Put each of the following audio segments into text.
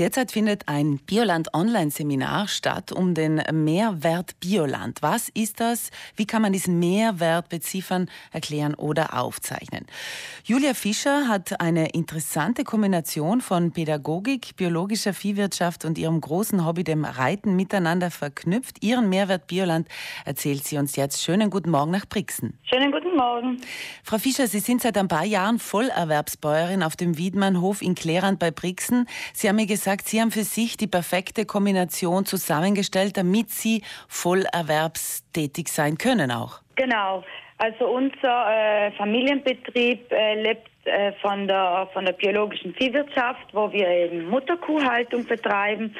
Derzeit findet ein Bioland Online-Seminar statt um den Mehrwert Bioland. Was ist das? Wie kann man diesen Mehrwert beziffern, erklären oder aufzeichnen? Julia Fischer hat eine interessante Kombination von Pädagogik, biologischer Viehwirtschaft und ihrem großen Hobby, dem Reiten, miteinander verknüpft. Ihren Mehrwert Bioland erzählt sie uns jetzt. Schönen guten Morgen nach Brixen. Schönen guten Morgen. Frau Fischer, Sie sind seit ein paar Jahren Vollerwerbsbäuerin auf dem Wiedmannhof in Klärand bei Brixen. Sie haben mir gesagt, Sie haben für sich die perfekte Kombination zusammengestellt, damit Sie vollerwerbstätig sein können auch. Genau. Also unser äh, Familienbetrieb äh, lebt äh, von, der, von der biologischen Viehwirtschaft, wo wir eben Mutterkuhhaltung betreiben.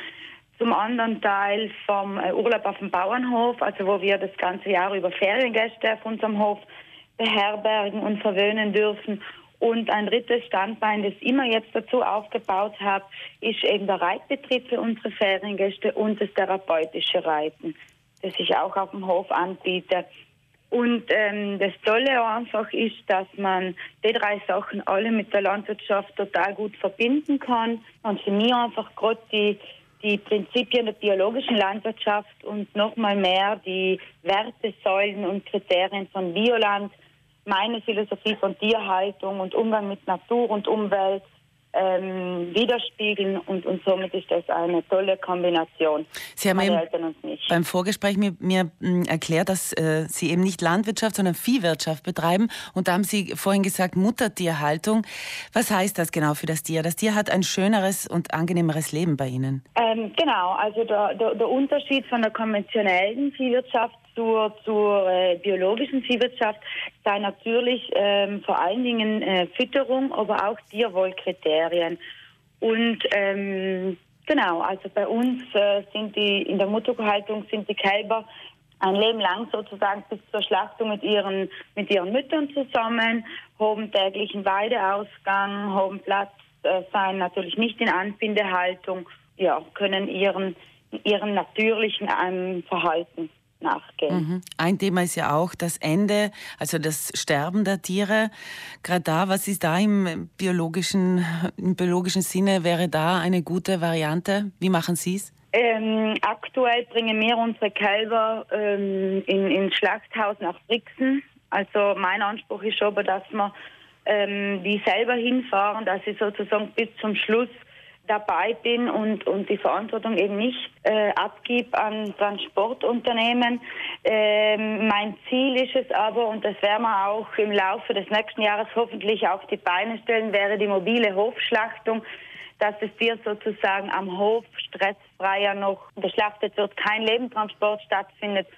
Zum anderen Teil vom äh, Urlaub auf dem Bauernhof, also wo wir das ganze Jahr über Feriengäste auf unserem Hof beherbergen und verwöhnen dürfen. Und ein drittes Standbein, das immer jetzt dazu aufgebaut habe, ist eben der Reitbetrieb für unsere Feriengäste und das therapeutische Reiten, das ich auch auf dem Hof anbiete. Und ähm, das Tolle einfach ist, dass man die drei Sachen alle mit der Landwirtschaft total gut verbinden kann. Und für mich einfach gerade die, die Prinzipien der biologischen Landwirtschaft und nochmal mehr die Wertesäulen und Kriterien von Bioland meine Philosophie von Tierhaltung und Umgang mit Natur und Umwelt ähm, widerspiegeln und, und somit ist das eine tolle Kombination. Sie haben eben beim Vorgespräch mir, mir hm, erklärt, dass äh, Sie eben nicht Landwirtschaft, sondern Viehwirtschaft betreiben und da haben Sie vorhin gesagt Muttertierhaltung. Was heißt das genau für das Tier? Das Tier hat ein schöneres und angenehmeres Leben bei Ihnen. Ähm, genau, also der, der, der Unterschied von der konventionellen Viehwirtschaft zur, zur äh, biologischen Viehwirtschaft sei natürlich ähm, vor allen Dingen äh, Fütterung, aber auch Tierwohlkriterien. Und ähm, genau, also bei uns äh, sind die in der Mutterhaltung sind die Kälber ein Leben lang sozusagen bis zur Schlachtung mit ihren mit ihren Müttern zusammen, haben täglichen Weideausgang, haben Platz, äh, seien natürlich nicht in Anbindehaltung, ja, können ihren ihren natürlichen ähm, Verhalten nachgehen. Mhm. Ein Thema ist ja auch das Ende, also das Sterben der Tiere. Gerade da, was ist da im biologischen, im biologischen Sinne, wäre da eine gute Variante? Wie machen Sie es? Ähm, aktuell bringen wir unsere Kälber ähm, in, ins Schlachthaus nach Brixen. Also mein Anspruch ist aber, dass wir ähm, die selber hinfahren, dass sie sozusagen bis zum Schluss dabei bin und, und die Verantwortung eben nicht äh, abgib an Transportunternehmen. Ähm, mein Ziel ist es aber, und das werden wir auch im Laufe des nächsten Jahres hoffentlich auf die Beine stellen, wäre die mobile Hofschlachtung, dass es dir sozusagen am Hof stressfreier noch geschlachtet wird, kein Lebendtransport stattfindet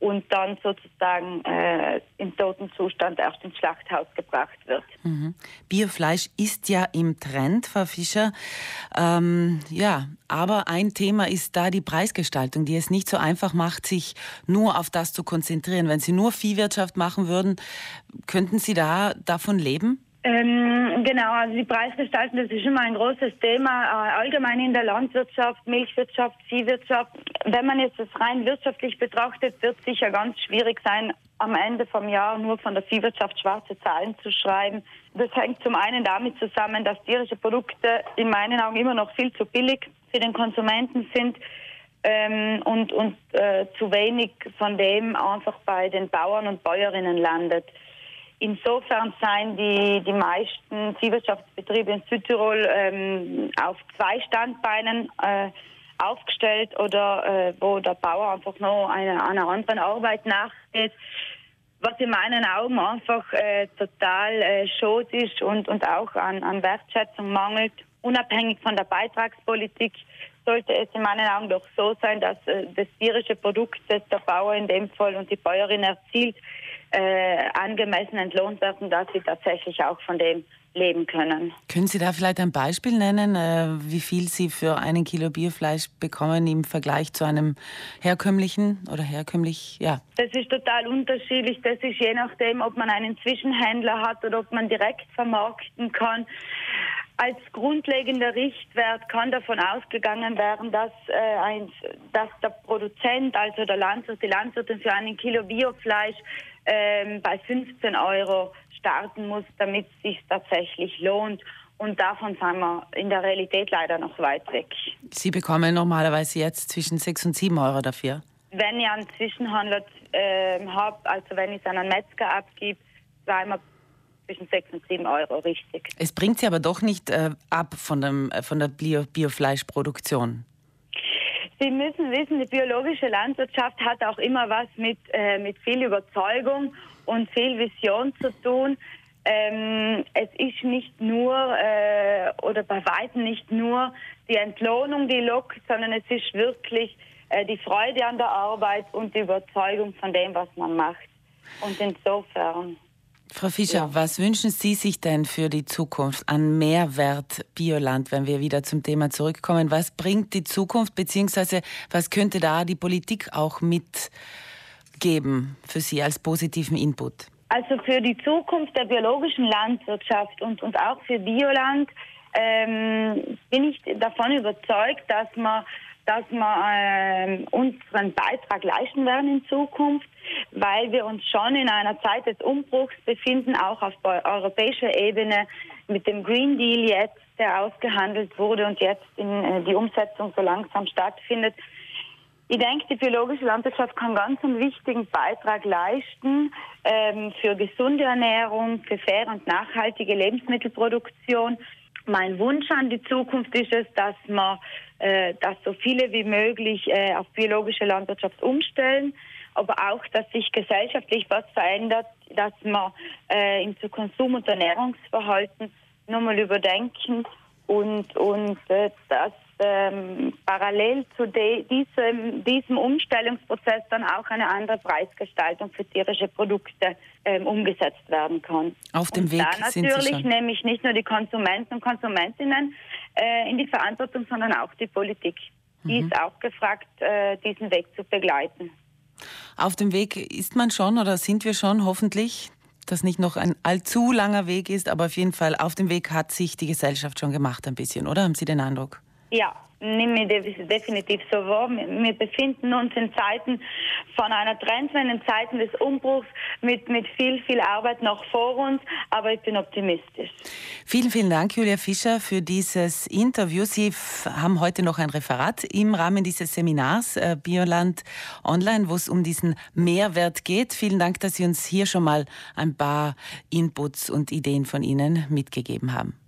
und dann sozusagen äh, im toten Zustand erst ins Schlachthaus gebracht wird. Mhm. Biofleisch ist ja im Trend, Frau Fischer. Ähm, ja, aber ein Thema ist da die Preisgestaltung, die es nicht so einfach macht, sich nur auf das zu konzentrieren. Wenn Sie nur Viehwirtschaft machen würden, könnten Sie da davon leben? Ähm, genau, also die Preisgestaltung, das ist immer ein großes Thema, äh, allgemein in der Landwirtschaft, Milchwirtschaft, Viehwirtschaft. Wenn man jetzt das rein wirtschaftlich betrachtet, wird es sicher ganz schwierig sein, am Ende vom Jahr nur von der Viehwirtschaft schwarze Zahlen zu schreiben. Das hängt zum einen damit zusammen, dass tierische Produkte in meinen Augen immer noch viel zu billig für den Konsumenten sind. Ähm, und und äh, zu wenig von dem einfach bei den Bauern und Bäuerinnen landet. Insofern seien die, die meisten Viehwirtschaftsbetriebe in Südtirol ähm, auf zwei Standbeinen äh, aufgestellt oder äh, wo der Bauer einfach noch eine, einer anderen Arbeit nachgeht, was in meinen Augen einfach äh, total äh, schot ist und, und auch an, an Wertschätzung mangelt. Unabhängig von der Beitragspolitik sollte es in meinen Augen doch so sein, dass äh, das tierische Produkt, das der Bauer in dem Fall und die Bäuerin erzielt, äh, angemessen entlohnt werden, dass sie tatsächlich auch von dem leben können. Können Sie da vielleicht ein Beispiel nennen, äh, wie viel Sie für einen Kilo Bierfleisch bekommen im Vergleich zu einem herkömmlichen oder herkömmlich, ja? Das ist total unterschiedlich. Das ist je nachdem, ob man einen Zwischenhändler hat oder ob man direkt vermarkten kann. Als grundlegender Richtwert kann davon ausgegangen werden, dass, äh, ein, dass der Produzent, also der Landwirt, die Landwirtin für einen Kilo Biofleisch ähm, bei 15 Euro starten muss, damit es sich tatsächlich lohnt. Und davon sind wir in der Realität leider noch weit weg. Sie bekommen normalerweise jetzt zwischen 6 und 7 Euro dafür. Wenn ich einen Zwischenhandel äh, habe, also wenn ich es an einen Metzger abgebe, wir zwischen 6 und 7 Euro, richtig. Es bringt Sie aber doch nicht äh, ab von, dem, äh, von der Bio Biofleischproduktion. Sie müssen wissen, die biologische Landwirtschaft hat auch immer was mit, äh, mit viel Überzeugung und viel Vision zu tun. Ähm, es ist nicht nur äh, oder bei weitem nicht nur die Entlohnung, die lockt, sondern es ist wirklich äh, die Freude an der Arbeit und die Überzeugung von dem, was man macht. Und insofern. Frau Fischer, ja. was wünschen Sie sich denn für die Zukunft an Mehrwert Bioland, wenn wir wieder zum Thema zurückkommen? Was bringt die Zukunft, beziehungsweise was könnte da die Politik auch mitgeben für Sie als positiven Input? Also für die Zukunft der biologischen Landwirtschaft und, und auch für Bioland ähm, bin ich davon überzeugt, dass wir, dass wir ähm, unseren Beitrag leisten werden in Zukunft, weil wir uns schon in einer Zeit des Umbruchs befinden, auch auf europäischer Ebene mit dem Green Deal jetzt, der ausgehandelt wurde und jetzt in äh, die Umsetzung so langsam stattfindet ich denke, die biologische Landwirtschaft kann ganz einen wichtigen Beitrag leisten ähm, für gesunde Ernährung, für faire und nachhaltige Lebensmittelproduktion. Mein Wunsch an die Zukunft ist es, dass man, äh, dass so viele wie möglich äh, auf biologische Landwirtschaft umstellen, aber auch, dass sich gesellschaftlich was verändert, dass man äh, im Konsum- und Ernährungsverhalten nochmal überdenken und, und äh, dass ähm, parallel zu diesem, diesem, Umstellungsprozess dann auch eine andere Preisgestaltung für tierische Produkte ähm, umgesetzt werden kann. Auf dem und Weg da sind natürlich Sie schon. nämlich nicht nur die Konsumenten und Konsumentinnen äh, in die Verantwortung, sondern auch die Politik. Die mhm. ist auch gefragt, äh, diesen Weg zu begleiten. Auf dem Weg ist man schon oder sind wir schon hoffentlich? Das nicht noch ein allzu langer Weg ist, aber auf jeden Fall auf dem Weg hat sich die Gesellschaft schon gemacht ein bisschen, oder? Haben Sie den Eindruck? Ja, nehme ich definitiv so wahr. Wir befinden uns in Zeiten von einer Trendwende, in Zeiten des Umbruchs mit, mit viel, viel Arbeit noch vor uns, aber ich bin optimistisch. Vielen, vielen Dank, Julia Fischer, für dieses Interview. Sie haben heute noch ein Referat im Rahmen dieses Seminars äh, Bioland Online, wo es um diesen Mehrwert geht. Vielen Dank, dass Sie uns hier schon mal ein paar Inputs und Ideen von Ihnen mitgegeben haben.